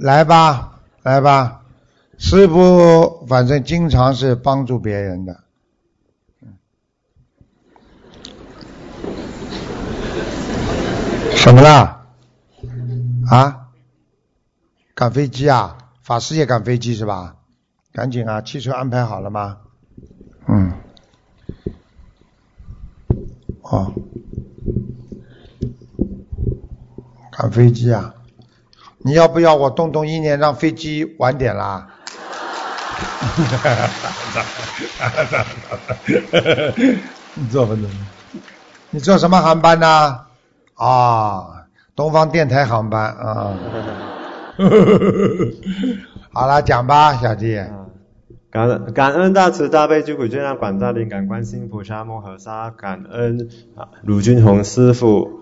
来吧，来吧，师傅反正经常是帮助别人的。什么啦？啊？赶飞机啊？法师也赶飞机是吧？赶紧啊！汽车安排好了吗？嗯。哦。赶飞机啊？你要不要我动动意念让飞机晚点啦？你坐吧，坐。你坐什么航班呢？啊，东方电台航班啊。好了，讲吧，小弟。感恩感恩大慈大悲救苦救难广大灵感观世音菩萨摩诃萨，感恩啊鲁俊宏师傅。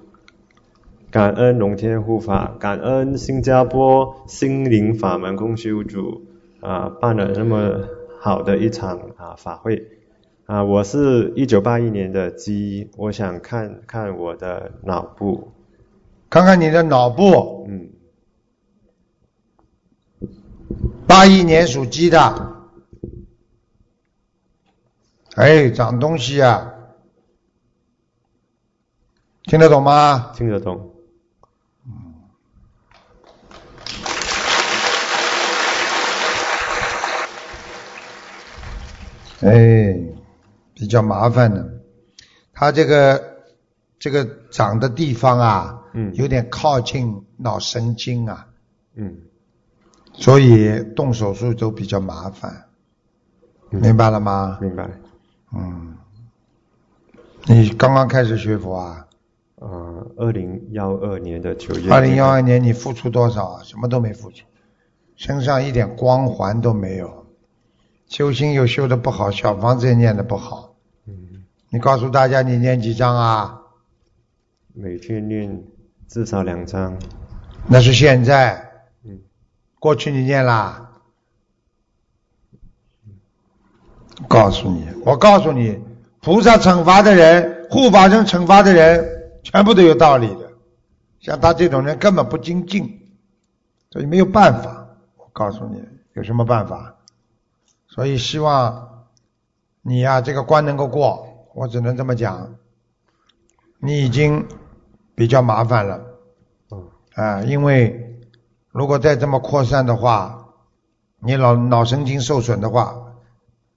感恩龙天护法，感恩新加坡心灵法门共修组啊办了那么好的一场啊法会。啊，我是一九八一年的鸡，我想看看我的脑部，看看你的脑部，嗯，八一年属鸡的，哎，长东西啊，听得懂吗？听得懂。哎，比较麻烦的，他这个这个长的地方啊，嗯，有点靠近脑神经啊，嗯，所以动手术都比较麻烦，明白了吗？明白。嗯，你刚刚开始学佛啊？呃，二零幺二年的九月。二零幺二年你付出多少啊？什么都没付出，身上一点光环都没有。修心又修的不好，小房子也念的不好。嗯。你告诉大家，你念几张啊？每天念至少两张。那是现在。嗯。过去你念啦？告诉你，我告诉你，菩萨惩罚的人，护法神惩罚的人，全部都有道理的。像他这种人根本不精进，所以没有办法。我告诉你，有什么办法？所以希望你呀，这个关能够过，我只能这么讲。你已经比较麻烦了，啊，因为如果再这么扩散的话，你脑脑神经受损的话，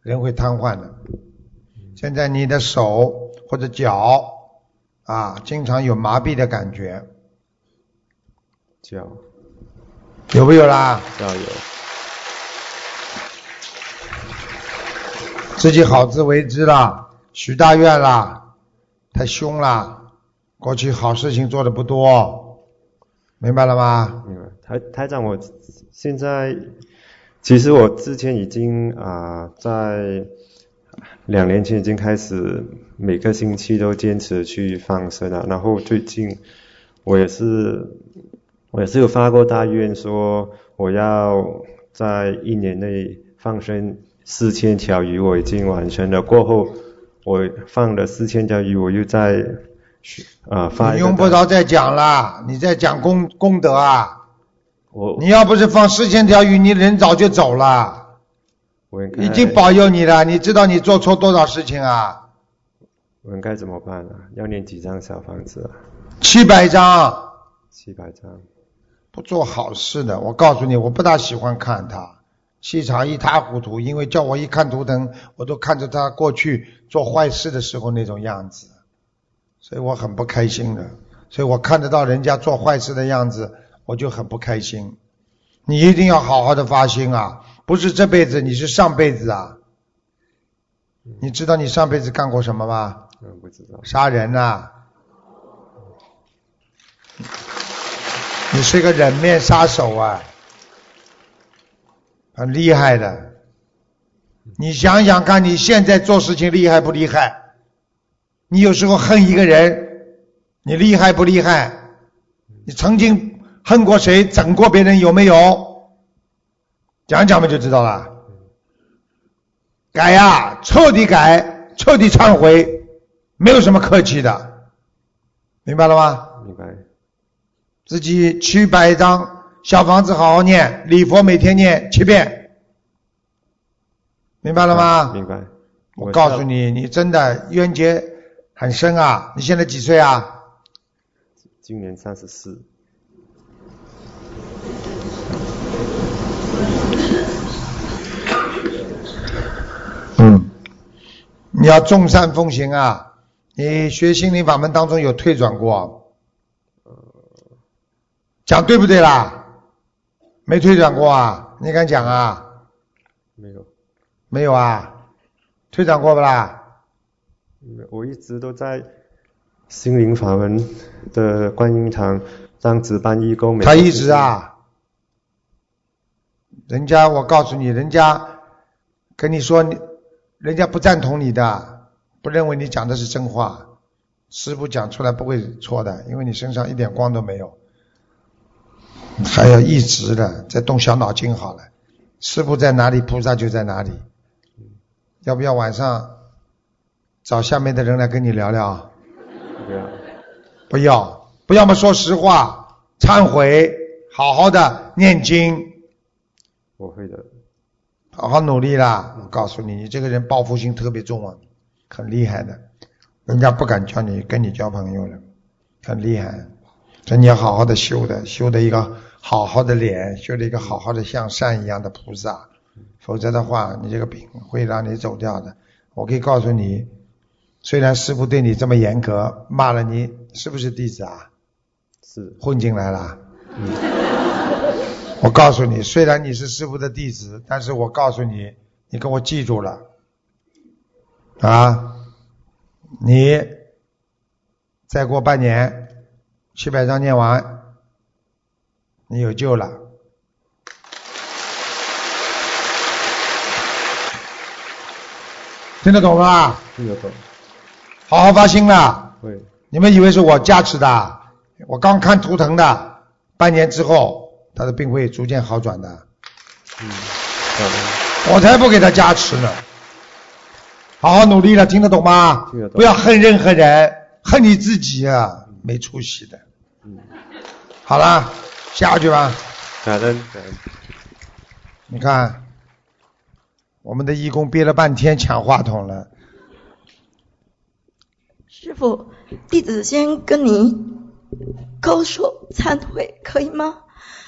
人会瘫痪的。现在你的手或者脚啊，经常有麻痹的感觉，脚有没有啦？脚有。自己好自为之啦，许大愿啦，太凶啦，过去好事情做的不多，明白了吗？明白。台台长，我现在其实我之前已经啊，在两年前已经开始每个星期都坚持去放生了，然后最近我也是我也是有发过大愿说我要在一年内放生。四千条鱼我已经完成了，过后我放了四千条鱼，我又在啊发。你用不着再讲了，你在讲功功德啊。我你要不是放四千条鱼，你人早就走了。我已经保佑你了，你知道你做错多少事情啊？我应该怎么办呢？要念几张小房子？七百张。七百张。不做好事的，我告诉你，我不大喜欢看他。气场一塌糊涂，因为叫我一看图腾，我都看着他过去做坏事的时候那种样子，所以我很不开心的。所以我看得到人家做坏事的样子，我就很不开心。你一定要好好的发心啊！不是这辈子，你是上辈子啊！你知道你上辈子干过什么吗？嗯，不知道。杀人呐！你是个人面杀手啊！很厉害的，你想想看，你现在做事情厉害不厉害？你有时候恨一个人，你厉害不厉害？你曾经恨过谁？整过别人有没有？讲讲嘛就知道了。改呀，彻底改，彻底忏悔，没有什么客气的，明白了吗？明白。自己七百张小房子好好念，礼佛每天念七遍，明白了吗？明白。我告诉你，你真的冤结很深啊！你现在几岁啊？今年三十四。嗯，你要众善奉行啊！你学心灵法门当中有退转过，讲对不对啦？没退转过啊？你敢讲啊？没有。没有啊？退转过不啦？我一直都在心灵法门的观音堂当值班义工。他一直啊，人家我告诉你，人家跟你说你。人家不赞同你的，不认为你讲的是真话。师傅讲出来不会错的，因为你身上一点光都没有，还要一直的在动小脑筋好了。师傅在哪里，菩萨就在哪里。要不要晚上找下面的人来跟你聊聊？不要。不要，不要么说实话，忏悔，好好的念经。我会的。好好努力啦！我告诉你，你这个人报复心特别重啊，很厉害的，人家不敢叫你跟你交朋友了，很厉害。所以你要好好的修的，修的一个好好的脸，修的一个好好的像善一样的菩萨，否则的话，你这个病会让你走掉的。我可以告诉你，虽然师傅对你这么严格，骂了你，是不是弟子啊？是。混进来了。嗯 我告诉你，虽然你是师傅的弟子，但是我告诉你，你给我记住了，啊，你再过半年，七百章念完，你有救了，听得懂吗？听得懂。好好发心了。对。你们以为是我加持的？我刚看图腾的，半年之后。他的病会逐渐好转的，嗯，我才不给他加持呢。好好努力了，听得懂吗？听得懂。不要恨任何人，恨你自己啊，没出息的。嗯。好啦，下去吧。感恩感恩。你看，我们的义工憋了半天抢话筒了。师傅，弟子先跟你高手忏悔，可以吗？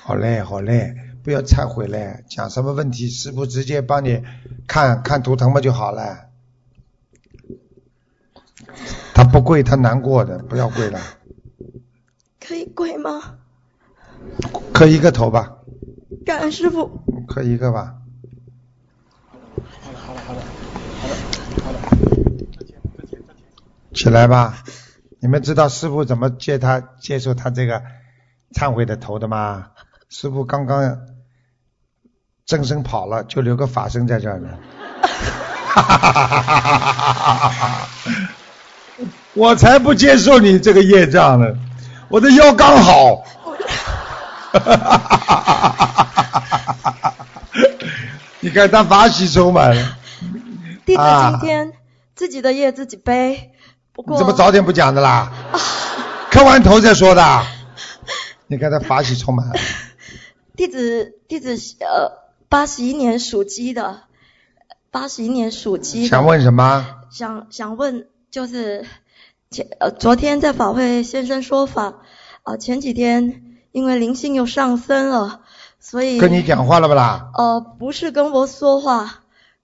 好嘞，好嘞，不要忏悔嘞，讲什么问题，师傅直接帮你看看图腾嘛就好了。他不跪，他难过的，不要跪了。可以跪吗？磕一个头吧。感恩师傅。磕一个吧。好了好了好了好了好了好了。起来吧，你们知道师傅怎么接他接受他这个忏悔的头的吗？师傅刚刚正身跑了，就留个法身在这儿呢。我才不接受你这个业障呢，我的腰刚好。你看他法喜充满了。弟子今天自己的业自己背，不过怎么早点不讲的啦？磕完头再说的。你看他法喜充满了。弟子弟子呃，八十一年属鸡的，八十一年属鸡。想问什么？想想问就是前呃昨天在法会先生说法啊前几天因为灵性又上升了，所以跟你讲话了不啦？呃不是跟我说话，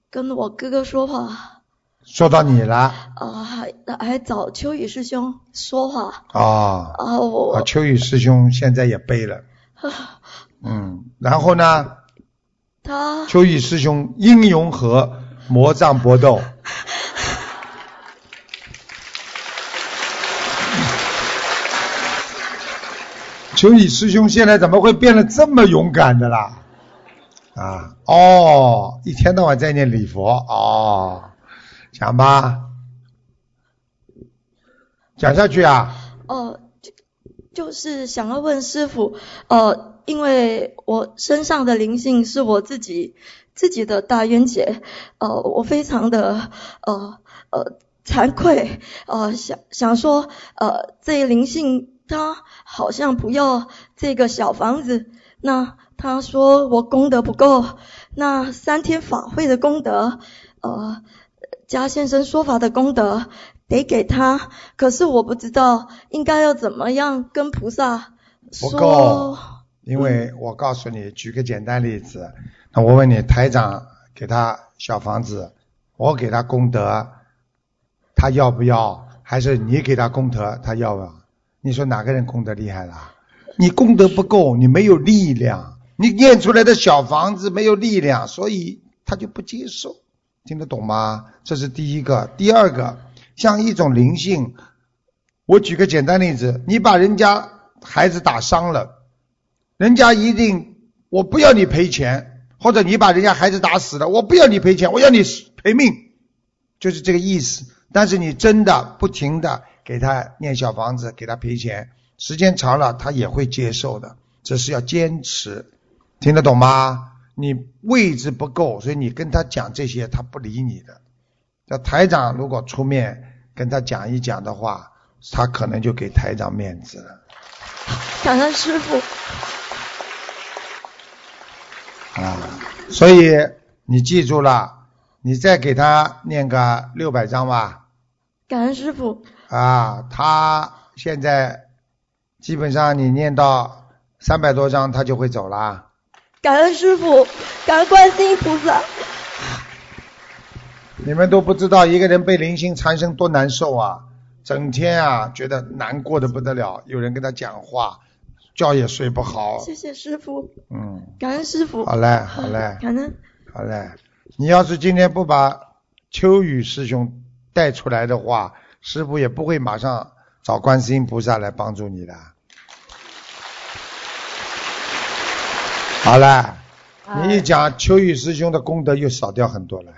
跟我哥哥说话。说到你了。啊还还找秋雨师兄说话。啊。啊我。秋雨师兄现在也背了。嗯，然后呢？他秋雨师兄英勇和魔障搏斗。秋雨师兄现在怎么会变得这么勇敢的啦？啊，哦，一天到晚在念礼佛，哦，讲吧，讲下去啊。哦，就就是想要问师傅，呃。因为我身上的灵性是我自己自己的大冤结，呃，我非常的呃呃惭愧，呃想想说，呃这灵性他好像不要这个小房子，那他说我功德不够，那三天法会的功德，呃，加先生说法的功德得给他，可是我不知道应该要怎么样跟菩萨不够。，因为我告诉你，举个简单例子，那我问你，台长给他小房子，我给他功德，他要不要？还是你给他功德，他要不要？你说哪个人功德厉害啦？你功德不够，你没有力量，你念出来的小房子没有力量，所以他就不接受，听得懂吗？这是第一个。第二个，像一种灵性，我举个简单例子，你把人家孩子打伤了，人家一定我不要你赔钱，或者你把人家孩子打死了，我不要你赔钱，我要你赔命，就是这个意思。但是你真的不停的给他念小房子，给他赔钱，时间长了他也会接受的，这是要坚持，听得懂吗？你位置不够，所以你跟他讲这些，他不理你的。这台长如果出面跟他讲一讲的话，他可能就给台长面子了。感恩师傅，啊，所以你记住了，你再给他念个六百章吧。感恩师傅，啊，他现在基本上你念到三百多章，他就会走了。感恩师傅，感恩观世音菩萨。你们都不知道一个人被灵性缠身多难受啊！整天啊觉得难过的不得了，有人跟他讲话，觉也睡不好。谢谢师傅，嗯，感恩师傅。好嘞，好嘞，感恩。好嘞。你要是今天不把秋雨师兄带出来的话，师傅也不会马上找观世音菩萨来帮助你的。好了，你一讲秋雨师兄的功德又少掉很多了，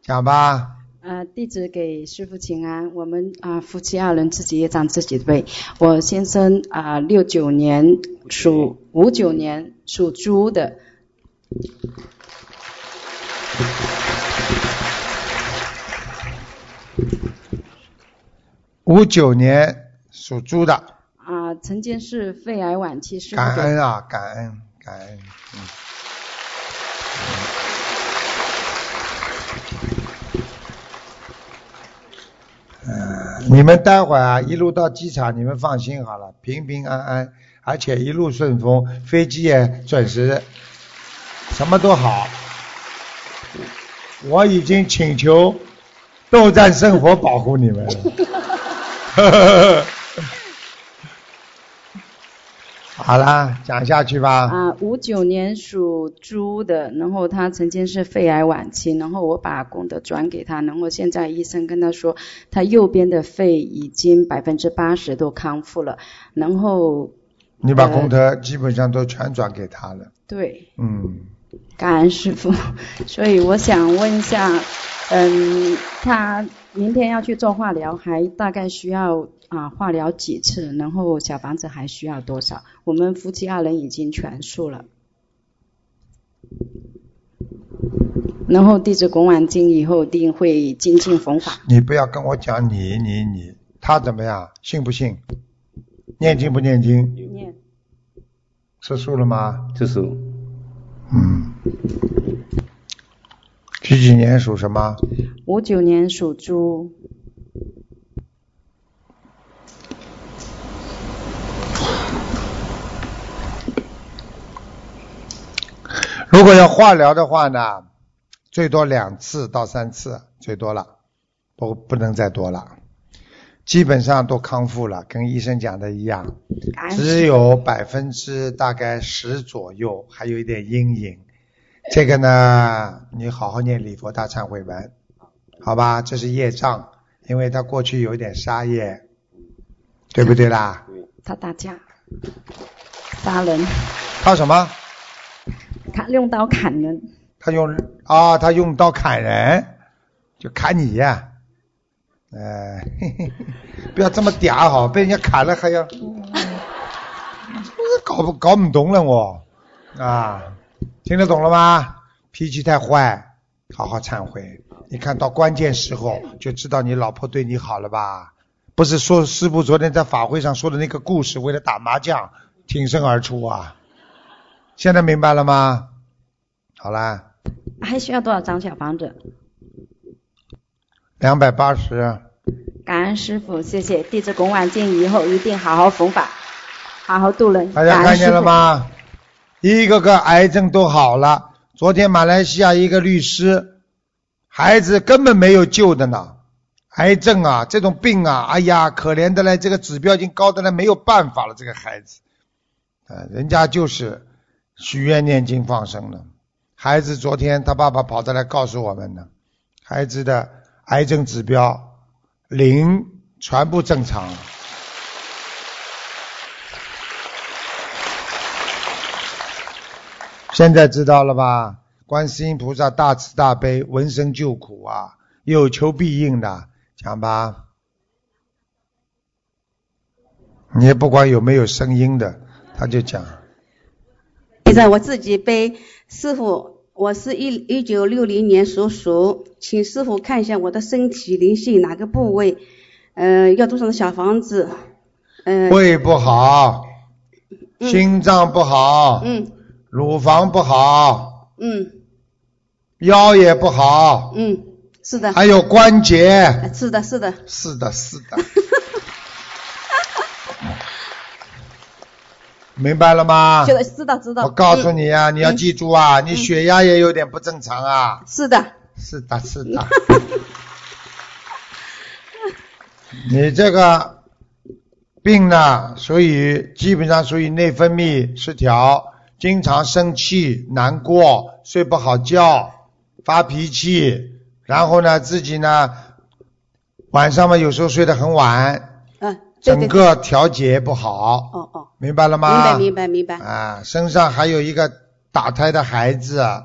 讲吧。呃，弟子给师傅请安。我们啊、夫妻二人自己也长自己的背。我先生啊，六、九年属五九年属猪的，五九年属猪的，啊、曾经是肺癌晚期，是感恩啊，感恩，感恩。嗯呃，你们待会儿啊，一路到机场，你们放心好了，平平安安，而且一路顺风，飞机也准时，什么都好。我已经请求斗战胜佛保护你们了。好啦，讲下去吧。啊，五九年属猪的，然后他曾经是肺癌晚期，然后我把功德转给他，然后现在医生跟他说，他右边的肺已经百分之八十都康复了，然后你把功德基本上都全转给他了，对，嗯，感恩师傅，所以我想问一下，嗯，他明天要去做化疗，还大概需要啊化疗几次？然后小房子还需要多少？我们夫妻二人已经全数了。然后弟子供完经以后，一定会精进弘法。你不要跟我讲你你你，他怎么样？信不信？念经不念经？念吃素了吗？吃素，嗯。几几年属什么？五九年属猪，如果要化疗的话呢，最多两次到三次，最多了，不不能再多了。基本上都康复了，跟医生讲的一样，只有百分之大概十左右还有一点阴影。这个呢，你好好念礼佛大忏悔文，好吧？这是业障，因为他过去有一点杀业，对不对啦？他打架，杀人，他什么？他用刀砍人，他用啊，他用刀砍人，就砍你呀、呃，嘿嘿嘿不要这么嗲好，被人家砍了还要，我 搞不搞不懂了我啊，听得懂了吗？脾气太坏，好好忏悔。你看到关键时候就知道你老婆对你好了吧？不是说师傅昨天在法会上说的那个故事，为了打麻将挺身而出啊？现在明白了吗？好啦，还需要多少张小房子？两百八十。感恩师傅，谢谢弟子龚婉静，以后一定好好弘法，好好度人。大家看见了吗？一个个癌症都好了。昨天马来西亚一个律师，孩子根本没有救的呢。癌症啊，这种病啊，哎呀，可怜的嘞，这个指标已经高的嘞，没有办法了。这个孩子，啊，人家就是许愿念经放生了。孩子昨天他爸爸跑着来告诉我们呢，孩子的癌症指标零，全部正常。现在知道了吧？观世音菩萨大慈大悲，闻声救苦啊，有求必应的。讲吧，你也不管有没有声音的，他就讲。现在我自己背，师傅，我是一一九六零年属鼠，请师傅看一下我的身体灵性哪个部位，呃，要多少的小房子？嗯。胃不好，心脏不好，嗯，乳房不好，嗯，腰也不好，嗯，是的，还有关节，是的，是的，是的，是的，明白了吗？知道知道知道。我告诉你啊，你要记住啊，你血压也有点不正常啊。是的。是的，是的。你这个病呢，属于基本上属于内分泌失调，经常生气、难过、睡不好觉、发脾气，然后呢，自己呢晚上嘛有时候睡得很晚，嗯，对对整个调节不好。哦哦。明白了吗？明白明白明白。啊，身上还有一个打胎的孩子。哦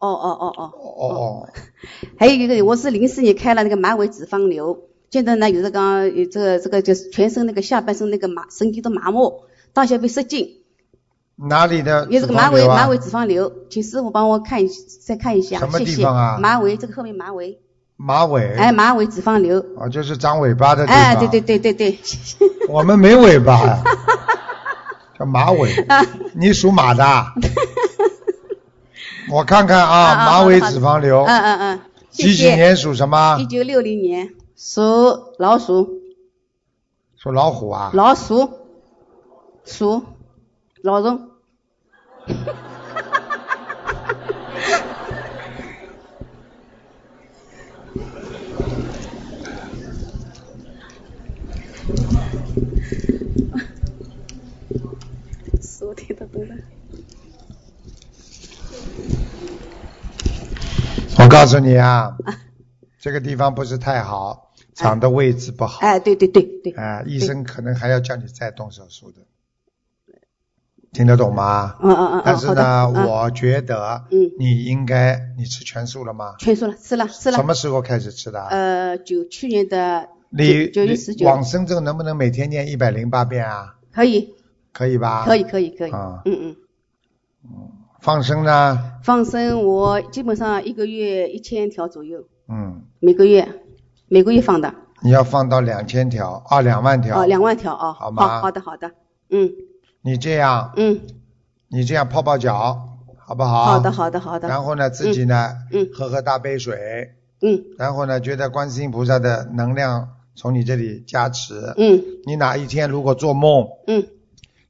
哦哦哦。哦哦。还有一个，我是零四年开了那个马尾脂肪瘤，现在呢有这个有这个这个就是全身那个下半身那个麻神经都麻木，大小便失禁。哪里的、有这个马尾马尾脂肪瘤，请师傅帮我看一再看一下，什么地方啊？谢谢马尾这个后面马尾。马尾。哎，马尾脂肪瘤。啊，就是长尾巴的地方。哎，对对对对对。我们没尾巴呀。叫马尾，你属马的？我看看啊，马尾脂肪瘤。嗯嗯嗯。几几年属什么？一九六零年属老鼠。属老虎啊？老鼠，鼠，老人。我告诉你啊，这个地方不是太好，长的位置不好。哎，对对对对。哎，医生可能还要叫你再动手术的，听得懂吗？嗯嗯嗯。但是呢，嗯我觉得，嗯，你应该，你吃全素了吗？全素了，吃了吃了。什么时候开始吃的？呃，九去年的你九月十九。往生咒能不能每天念一百零八遍啊？可以。可以吧？可以可以可以。啊。嗯嗯。嗯，放生呢？放生我基本上一个月一千条左右。嗯。每个月，每个月放的。你要放到两千条啊，两万条。哦，两万条啊。好吗？好好的好的，嗯。你这样。嗯。你这样泡泡脚，好不好？好的好的好的。然后呢，自己呢，嗯，喝喝大杯水，嗯。然后呢，觉得观世音菩萨的能量从你这里加持，嗯。你哪一天如果做梦，嗯。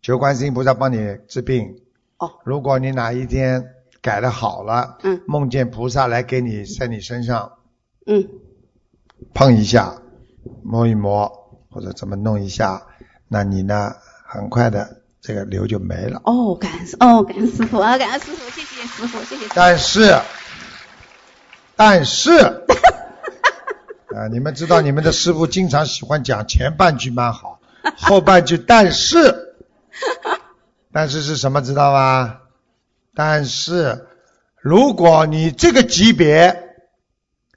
求观世音菩萨帮你治病。哦。如果你哪一天改的好了，嗯，梦见菩萨来给你在你身上，嗯，碰一下，摸一摸，或者怎么弄一下，那你呢，很快的这个瘤就没了。哦，感恩哦，感恩师傅啊，感恩师傅，谢谢师傅，谢谢。但是，但是，啊，你们知道你们的师傅经常喜欢讲前半句蛮好，后半句但是，但是是什么知道吗？但是，如果你这个级别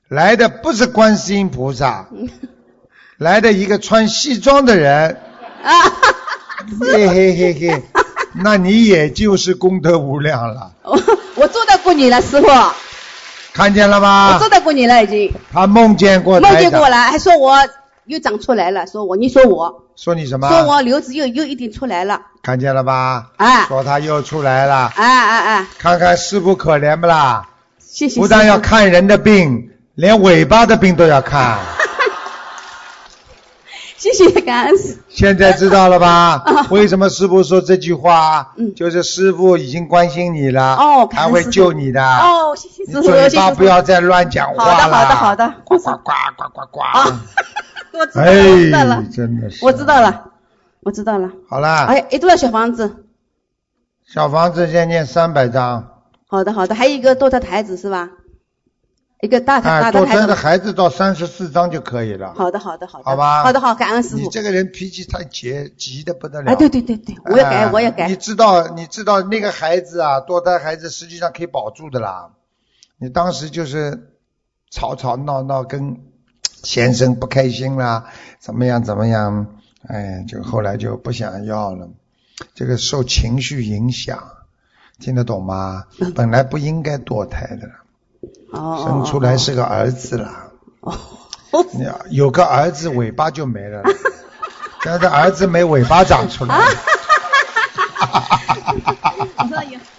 来的不是观世音菩萨，来的一个穿西装的人，嘿嘿嘿嘿，那你也就是功德无量了。我我做到过你了，师傅。看见了吧？我做到过你了，已经。他梦见过梦见过了，还说我又长出来了，说我你说我说你什么？说我瘤子又又一点出来了，看见了吧？啊说他又出来了，哎哎哎！看看师傅可怜不啦？谢谢。不但要看人的病，连尾巴的病都要看。谢谢感恩师。现在知道了吧啊？为什么师傅说这句话？嗯就是师傅已经关心你了，哦他会救你的。哦，谢谢师傅，嘴巴不要再乱讲话了。好的好的好的呱呱呱呱呱呱。啊，我知道了，我知道了哎，，真的是。我知道。了，我知道了。好了，哎，一，多少小房子？小房子先念三百张，好的好的，还有一个堕胎台子是吧？一个大哎，大的孩子堕胎的。孩子到三十四张就可以了。好的好的好的。好吧好的好，感恩师傅。你这个人脾气太急，急的不得了。哎，对对对对，我也改，哎我也改你。知道，你知道那个孩子啊，堕胎孩子实际上可以保住的啦。你当时就是吵吵闹闹，跟先生不开心啦，怎么样怎么样，哎，就后来就不想要了。这个受情绪影响，听得懂吗？本来不应该堕胎的，哦。生出来是个儿子了。哦。你 有个儿子尾巴就没了，但是儿子没尾巴长出来。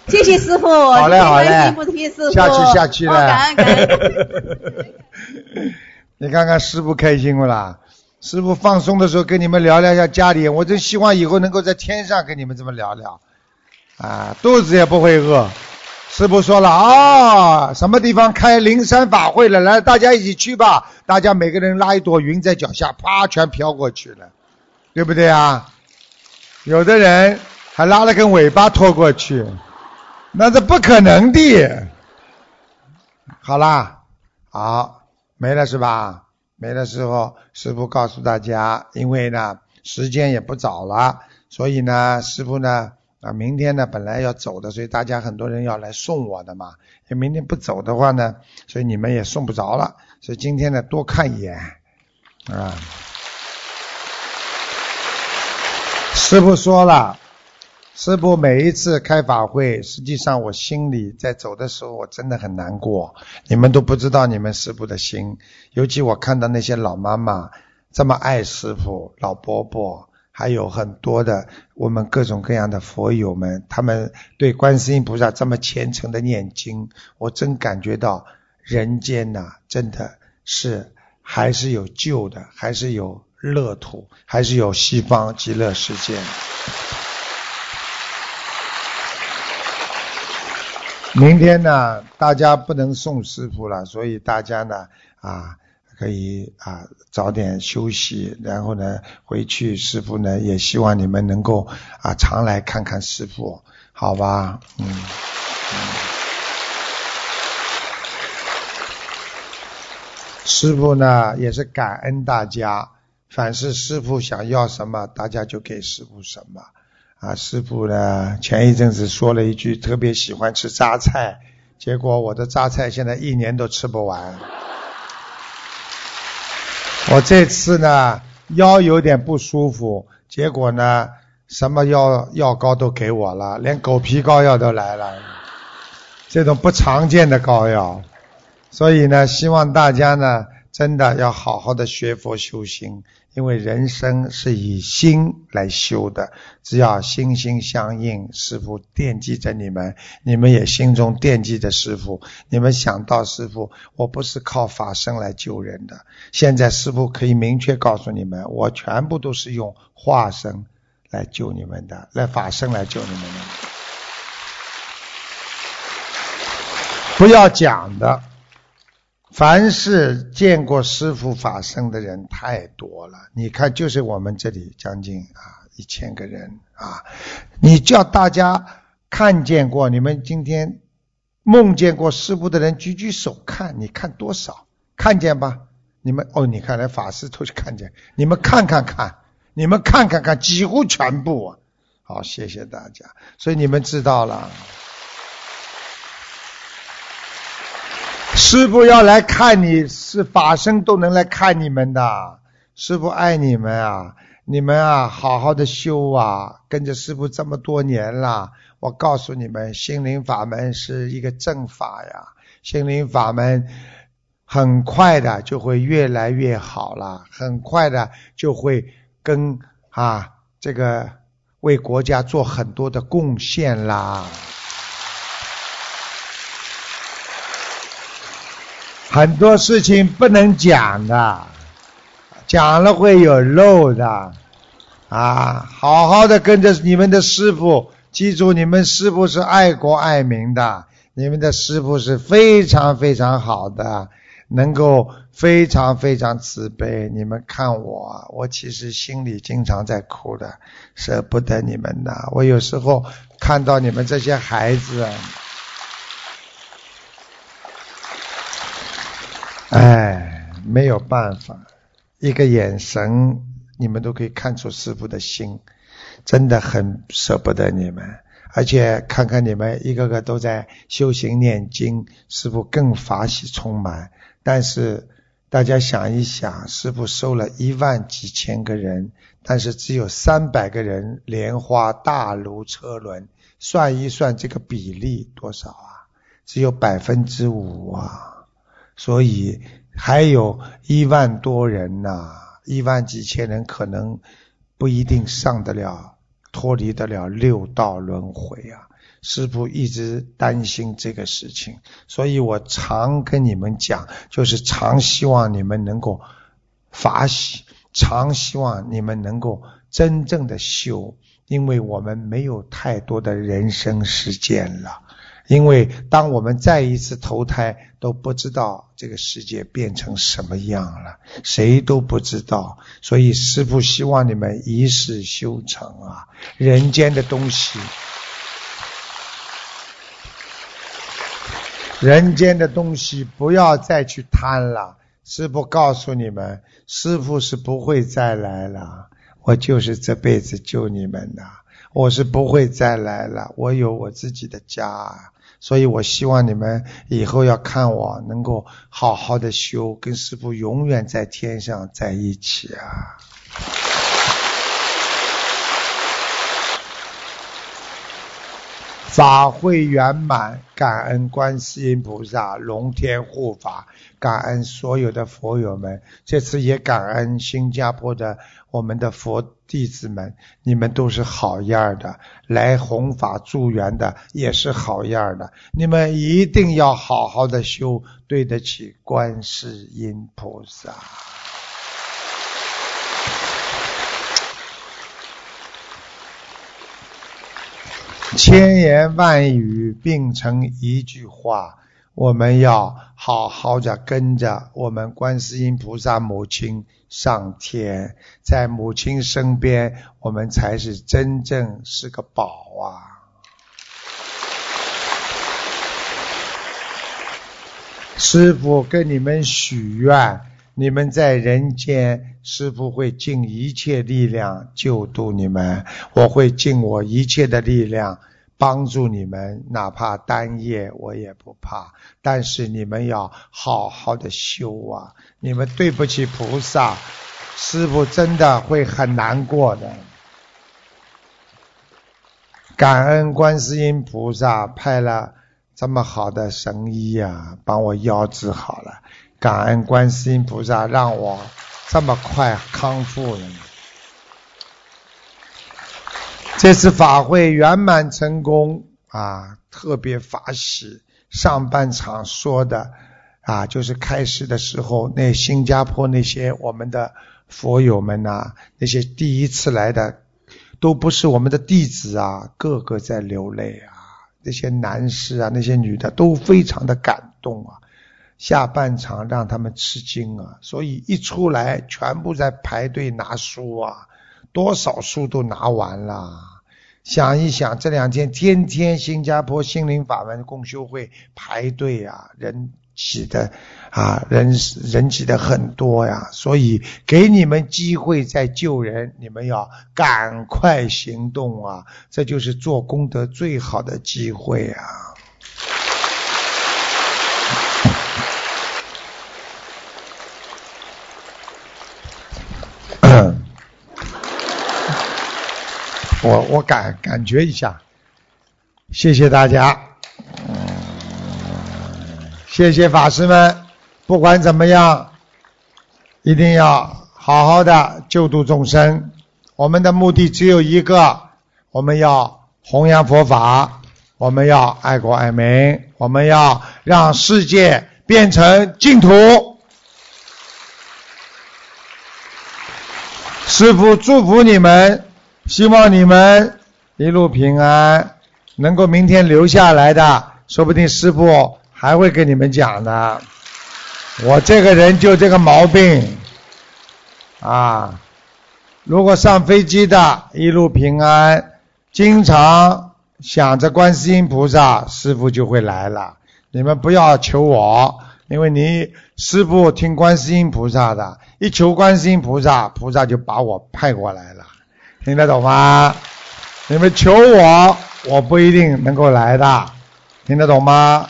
谢谢师傅，好嘞好嘞下去下去了。哦感恩感恩。你看看师傅开心不啦？师傅放松的时候跟你们聊聊一下家里，我真希望以后能够在天上跟你们这么聊聊，啊，肚子也不会饿。师傅说了啊、什么地方开灵山法会了？来，大家一起去吧。大家每个人拉一朵云在脚下，啪，全飘过去了，对不对啊？有的人还拉了根尾巴拖过去，那是不可能的。好啦，好，没了是吧？没了时候，师傅告诉大家，因为呢时间也不早了，所以呢师傅呢啊明天呢本来要走的，所以大家很多人要来送我的嘛。明天不走的话呢，所以你们也送不着了。所以今天呢多看一眼啊。师傅说了。师傅每一次开法会，实际上我心里在走的时候，我真的很难过。你们都不知道你们师傅的心，尤其我看到那些老妈妈这么爱师傅，老伯伯，还有很多的我们各种各样的佛友们，他们对观世音菩萨这么虔诚的念经，我真感觉到人间呐、真的是还是有救的，还是有乐土，还是有西方极乐世界。明天呢，大家不能送师傅了，所以大家呢啊可以啊早点休息，然后呢回去，师傅呢也希望你们能够啊常来看看师傅，好吧？嗯。师傅呢也是感恩大家，凡是师傅想要什么，大家就给师傅什么。啊，师傅呢前一阵子说了一句特别喜欢吃榨菜，结果我的榨菜现在一年都吃不完。我这次呢腰有点不舒服，结果呢什么药药膏都给我了，连狗皮膏药都来了，这种不常见的膏药。所以呢，希望大家呢真的要好好的学佛修心，因为人生是以心来修的。只要心心相印，师傅惦记着你们，你们也心中惦记着师傅。你们想到师傅，我不是靠法身来救人的。现在师傅可以明确告诉你们，我全部都是用化身来救你们的，来法身来救你们的。不要讲的。凡是见过师傅法身的人太多了，你看，就是我们这里将近啊一千个人啊，你叫大家看见过，你们今天梦见过师傅的人举举手看，你看多少？看见吧？你们哦，你看来法师都是看见，你们看看看，你们看看看，几乎全部啊。好，谢谢大家。所以你们知道了。师傅要来看你，是法身都能来看你们的。师傅爱你们啊，你们啊，好好的修啊，跟着师傅这么多年了。我告诉你们，心灵法门是一个正法呀，心灵法门很快的就会越来越好了，很快的就会跟啊这个为国家做很多的贡献啦。很多事情不能讲的，讲了会有漏的啊！好好的跟着你们的师傅，记住你们师傅是爱国爱民的，你们的师傅是非常非常好的，能够非常非常慈悲。你们看我，我其实心里经常在哭的，舍不得你们呐。我有时候看到你们这些孩子。哎，没有办法，一个眼神，你们都可以看出师傅的心，真的很舍不得你们。而且看看你们一个个都在修行念经，师傅更法喜充满。但是大家想一想，师傅收了一万几千个人，但是只有三百个人莲花大如车轮，算一算这个比例多少啊？只有百分之五啊！所以还有一万多人呐，一万几千人可能不一定上得了，脱离得了六道轮回啊！师父一直担心这个事情，所以我常跟你们讲，就是常希望你们能够法喜，常希望你们能够真正的修，因为我们没有太多的人生时间了。因为当我们再一次投胎，都不知道这个世界变成什么样了，谁都不知道。所以师父希望你们一世修成啊，人间的东西，人间的东西不要再去贪了。师父告诉你们，师父是不会再来了，我就是这辈子救你们的，我是不会再来了，我有我自己的家。所以我希望你们以后要看我能够好好的修，跟师父永远在天上在一起啊！法会圆满，感恩观世音菩萨、龙天护法，感恩所有的佛友们。这次也感恩新加坡的我们的佛弟子们，你们都是好样的，来弘法助缘的也是好样的。你们一定要好好的修，对得起观世音菩萨。千言万语并成一句话，我们要好好的跟着我们观世音菩萨母亲上天，在母亲身边，我们才是真正是个宝啊！师傅跟你们许愿，你们在人间，师傅会尽一切力量救度你们，我会尽我一切的力量。帮助你们，哪怕单夜我也不怕。但是你们要好好的修啊！你们对不起菩萨，师傅真的会很难过的。感恩观世音菩萨派了这么好的神医啊，帮我腰治好了。感恩观世音菩萨让我这么快康复了。这次法会圆满成功啊，特别法喜。上半场说的啊，就是开始的时候，那新加坡那些我们的佛友们呐，那些第一次来的，都不是我们的弟子啊，个个在流泪啊。那些男士啊，那些女的都非常的感动啊。下半场让他们吃惊啊，所以一出来全部在排队拿书啊，多少书都拿完了。想一想，这两天天天新加坡心灵法门共修会排队啊，人挤的啊，人人挤的很多呀，所以给你们机会在救人，你们要赶快行动啊，这就是做功德最好的机会啊。我我感感觉一下，谢谢大家，谢谢法师们。不管怎么样，一定要好好的救度众生。我们的目的只有一个，我们要弘扬佛法，我们要爱国爱民，我们要让世界变成净土。师父祝福你们，希望你们一路平安，能够明天留下来的，说不定师傅还会跟你们讲的。我这个人就这个毛病啊！如果上飞机的一路平安，经常想着观世音菩萨，师傅就会来了。你们不要求我，因为你师傅听观世音菩萨的。一求观世音菩萨，菩萨就把我派过来了，听得懂吗？你们求我，我不一定能够来的，听得懂吗？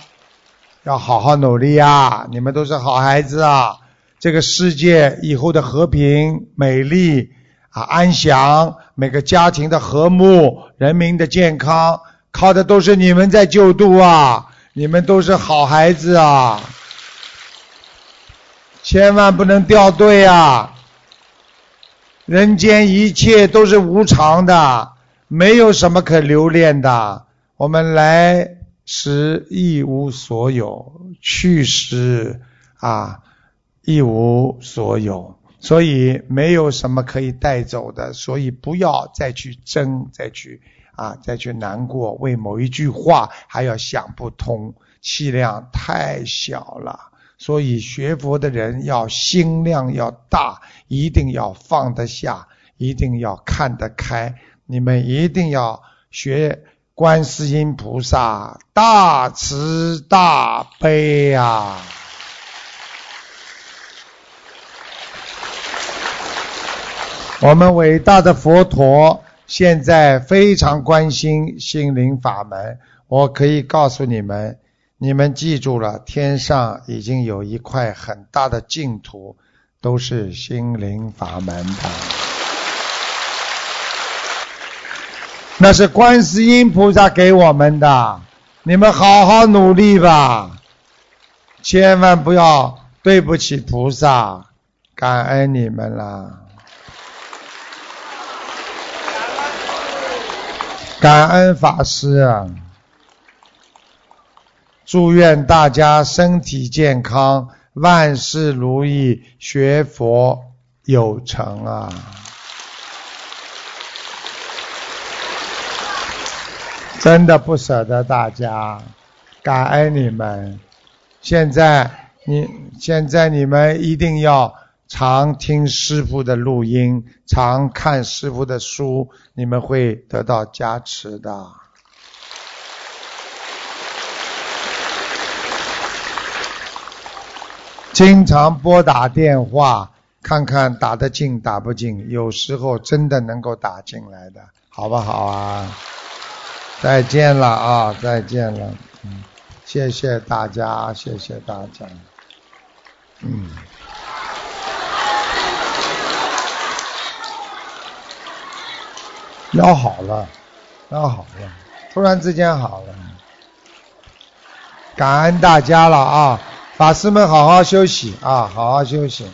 要好好努力啊！你们都是好孩子啊！这个世界以后的和平、美丽啊、安详，每个家庭的和睦、人民的健康，靠的都是你们在救度啊！你们都是好孩子啊！千万不能掉队啊！人间一切都是无常的，没有什么可留恋的。我们来时一无所有，去时啊一无所有，所以没有什么可以带走的。所以不要再去争，再去啊，再去难过，为某一句话还要想不通，气量太小了。所以学佛的人要心量要大，一定要放得下，一定要看得开。你们一定要学观世音菩萨大慈大悲呀！我们伟大的佛陀现在非常关心心灵法门，我可以告诉你们。你们记住了，天上已经有一块很大的净土，都是心灵法门的。那是观世音菩萨给我们的，你们好好努力吧，千万不要对不起菩萨，感恩你们啦，感恩法师啊。祝愿大家身体健康，万事如意，学佛有成啊！真的不舍得大家，感恩你们。现在你现在你们一定要常听师傅的录音，常看师傅的书，你们会得到加持的。经常拨打电话，看看打得进打不进，有时候真的能够打进来的，好不好啊？再见了啊，再见了，嗯，谢谢大家，谢谢大家，嗯，腰好了，腰好了，突然之间好了，感恩大家了啊！法师们，好好休息啊，好好休息。